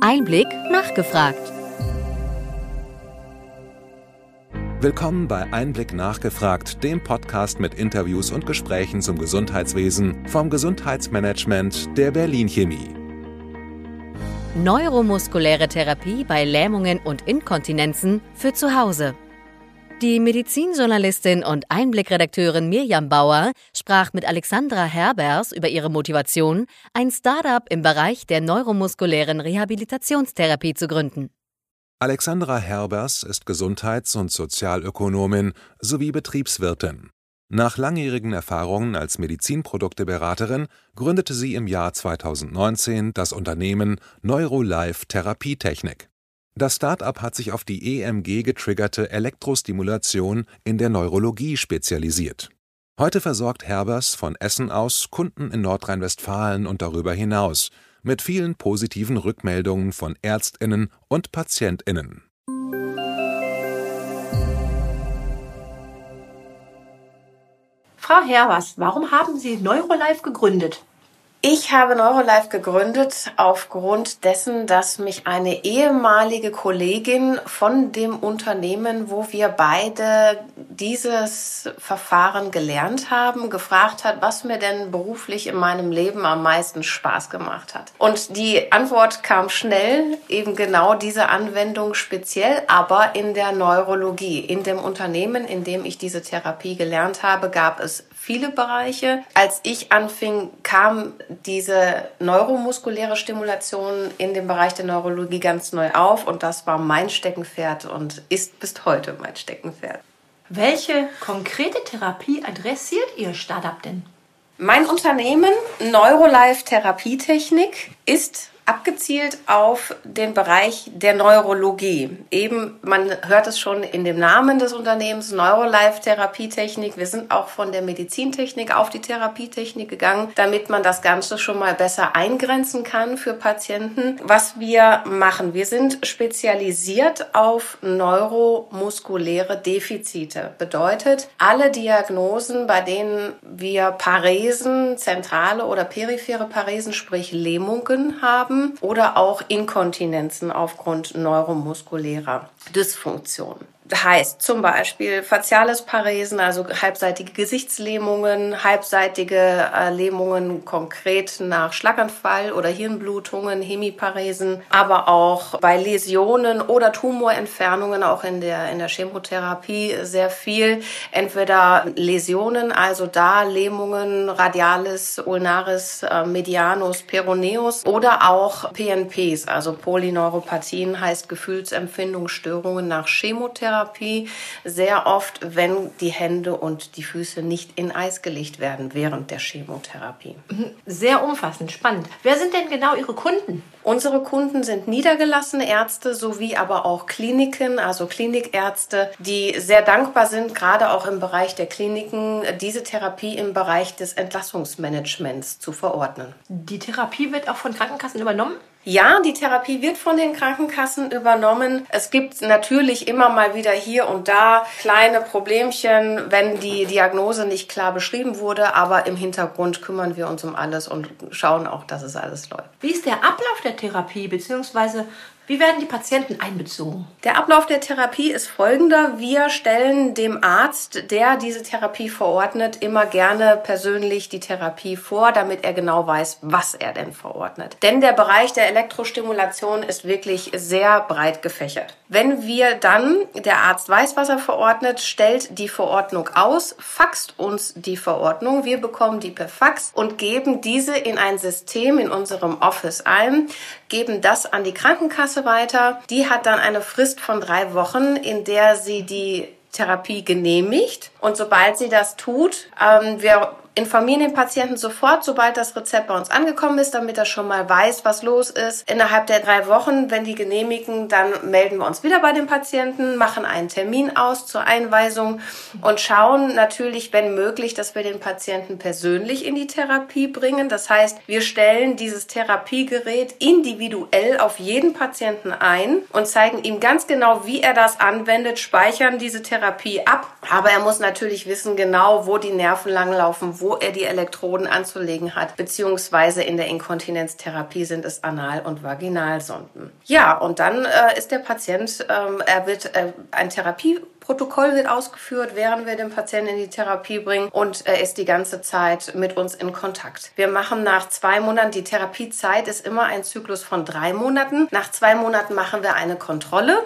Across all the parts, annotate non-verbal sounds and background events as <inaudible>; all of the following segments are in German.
Einblick nachgefragt. Willkommen bei Einblick nachgefragt, dem Podcast mit Interviews und Gesprächen zum Gesundheitswesen vom Gesundheitsmanagement der Berlin Chemie. Neuromuskuläre Therapie bei Lähmungen und Inkontinenzen für zu Hause. Die Medizinjournalistin und Einblickredakteurin Mirjam Bauer sprach mit Alexandra Herbers über ihre Motivation, ein Startup im Bereich der neuromuskulären Rehabilitationstherapie zu gründen. Alexandra Herbers ist Gesundheits- und Sozialökonomin sowie Betriebswirtin. Nach langjährigen Erfahrungen als Medizinprodukteberaterin gründete sie im Jahr 2019 das Unternehmen Neurolife Therapietechnik. Das Start-up hat sich auf die EMG-getriggerte Elektrostimulation in der Neurologie spezialisiert. Heute versorgt Herbers von Essen aus Kunden in Nordrhein-Westfalen und darüber hinaus mit vielen positiven Rückmeldungen von Ärztinnen und Patientinnen. Frau Herbers, warum haben Sie Neurolife gegründet? Ich habe Neurolife gegründet aufgrund dessen, dass mich eine ehemalige Kollegin von dem Unternehmen, wo wir beide dieses Verfahren gelernt haben, gefragt hat, was mir denn beruflich in meinem Leben am meisten Spaß gemacht hat. Und die Antwort kam schnell, eben genau diese Anwendung speziell, aber in der Neurologie. In dem Unternehmen, in dem ich diese Therapie gelernt habe, gab es viele Bereiche. Als ich anfing, kam diese neuromuskuläre Stimulation in dem Bereich der Neurologie ganz neu auf und das war mein Steckenpferd und ist bis heute mein Steckenpferd. Welche konkrete Therapie adressiert Ihr Startup denn? Mein Unternehmen Neurolife Therapietechnik ist abgezielt auf den Bereich der Neurologie. Eben, man hört es schon in dem Namen des Unternehmens, Neurolife Therapietechnik. Wir sind auch von der Medizintechnik auf die Therapietechnik gegangen, damit man das Ganze schon mal besser eingrenzen kann für Patienten. Was wir machen, wir sind spezialisiert auf neuromuskuläre Defizite. Bedeutet, alle Diagnosen, bei denen wir Paresen, zentrale oder periphere Paresen, sprich Lähmungen haben, haben oder auch Inkontinenzen aufgrund neuromuskulärer Dysfunktion heißt zum Beispiel faciales Paresen, also halbseitige Gesichtslähmungen, halbseitige äh, Lähmungen konkret nach Schlaganfall oder Hirnblutungen, Hemiparesen, aber auch bei Läsionen oder Tumorentfernungen, auch in der, in der Chemotherapie sehr viel. Entweder Läsionen, also da Lähmungen, Radialis, Ulnaris, äh, Medianus, Peroneus oder auch PNPs, also Polyneuropathien heißt Gefühlsempfindungsstörungen nach Chemotherapie Therapie sehr oft, wenn die Hände und die Füße nicht in Eis gelegt werden während der Chemotherapie. Mhm. Sehr umfassend, spannend. Wer sind denn genau Ihre Kunden? Unsere Kunden sind niedergelassene Ärzte sowie aber auch Kliniken, also Klinikärzte, die sehr dankbar sind, gerade auch im Bereich der Kliniken, diese Therapie im Bereich des Entlassungsmanagements zu verordnen. Die Therapie wird auch von Krankenkassen übernommen? Ja, die Therapie wird von den Krankenkassen übernommen. Es gibt natürlich immer mal wieder hier und da kleine Problemchen, wenn die Diagnose nicht klar beschrieben wurde, aber im Hintergrund kümmern wir uns um alles und schauen auch, dass es alles läuft. Wie ist der Ablauf der Therapie, beziehungsweise wie werden die Patienten einbezogen? Der Ablauf der Therapie ist folgender. Wir stellen dem Arzt, der diese Therapie verordnet, immer gerne persönlich die Therapie vor, damit er genau weiß, was er denn verordnet. Denn der Bereich der Elektrostimulation ist wirklich sehr breit gefächert. Wenn wir dann, der Arzt weiß, was er verordnet, stellt die Verordnung aus, faxt uns die Verordnung. Wir bekommen die per Fax und geben diese in ein System in unserem Office ein, geben das an die Krankenkasse Krankenkasse weiter. Die hat dann eine Frist von drei Wochen, in der sie die Therapie genehmigt. Und sobald sie das tut, ähm, wir informieren den Patienten sofort, sobald das Rezept bei uns angekommen ist, damit er schon mal weiß, was los ist. Innerhalb der drei Wochen, wenn die genehmigen, dann melden wir uns wieder bei dem Patienten, machen einen Termin aus zur Einweisung und schauen natürlich, wenn möglich, dass wir den Patienten persönlich in die Therapie bringen. Das heißt, wir stellen dieses Therapiegerät individuell auf jeden Patienten ein und zeigen ihm ganz genau, wie er das anwendet, speichern diese Therapie ab. Aber er muss natürlich wissen genau, wo die Nerven langlaufen, wo wo er die Elektroden anzulegen hat, beziehungsweise in der Inkontinenztherapie sind es Anal- und Vaginalsonden. Ja, und dann äh, ist der Patient, ähm, er wird äh, ein Therapie Protokoll wird ausgeführt, während wir den Patienten in die Therapie bringen und er ist die ganze Zeit mit uns in Kontakt. Wir machen nach zwei Monaten, die Therapiezeit ist immer ein Zyklus von drei Monaten. Nach zwei Monaten machen wir eine Kontrolle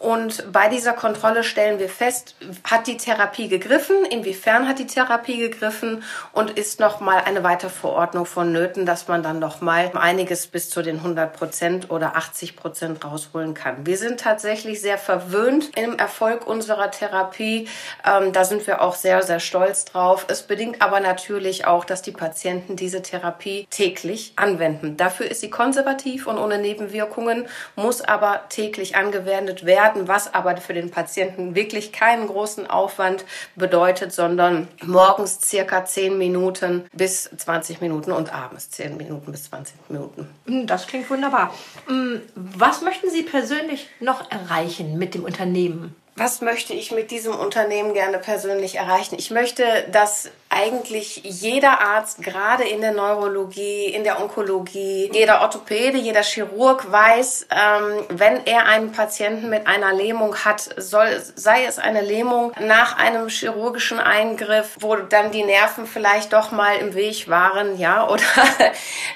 und bei dieser Kontrolle stellen wir fest, hat die Therapie gegriffen, inwiefern hat die Therapie gegriffen und ist nochmal eine Weiterverordnung vonnöten, dass man dann nochmal einiges bis zu den 100 Prozent oder 80 Prozent rausholen kann. Wir sind tatsächlich sehr verwöhnt im Erfolg unserer Therapie. Ähm, da sind wir auch sehr, sehr stolz drauf. Es bedingt aber natürlich auch, dass die Patienten diese Therapie täglich anwenden. Dafür ist sie konservativ und ohne Nebenwirkungen, muss aber täglich angewendet werden Daten, was aber für den Patienten wirklich keinen großen Aufwand bedeutet, sondern morgens circa 10 Minuten bis 20 Minuten und abends 10 Minuten bis 20 Minuten. Hm, das klingt wunderbar. Hm, was möchten Sie persönlich noch erreichen mit dem Unternehmen? Was möchte ich mit diesem Unternehmen gerne persönlich erreichen? Ich möchte, dass eigentlich jeder Arzt, gerade in der Neurologie, in der Onkologie, jeder Orthopäde, jeder Chirurg weiß, ähm, wenn er einen Patienten mit einer Lähmung hat, soll, sei es eine Lähmung nach einem chirurgischen Eingriff, wo dann die Nerven vielleicht doch mal im Weg waren, ja, <laughs> oder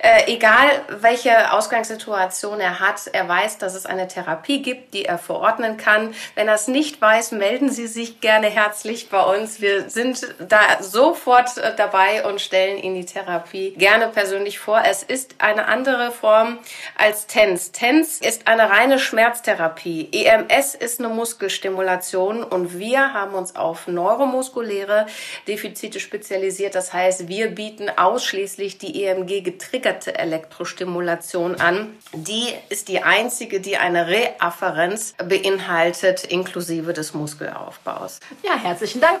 äh, egal welche Ausgangssituation er hat, er weiß, dass es eine Therapie gibt, die er verordnen kann. Wenn er es nicht weiß, melden Sie sich gerne herzlich bei uns. Wir sind da so sofort äh, dabei und stellen Ihnen die Therapie gerne persönlich vor. Es ist eine andere Form als TENS. TENS ist eine reine Schmerztherapie. EMS ist eine Muskelstimulation und wir haben uns auf neuromuskuläre Defizite spezialisiert. Das heißt, wir bieten ausschließlich die EMG getriggerte Elektrostimulation an. Die ist die einzige, die eine Reafferenz beinhaltet, inklusive des Muskelaufbaus. Ja, herzlichen Dank.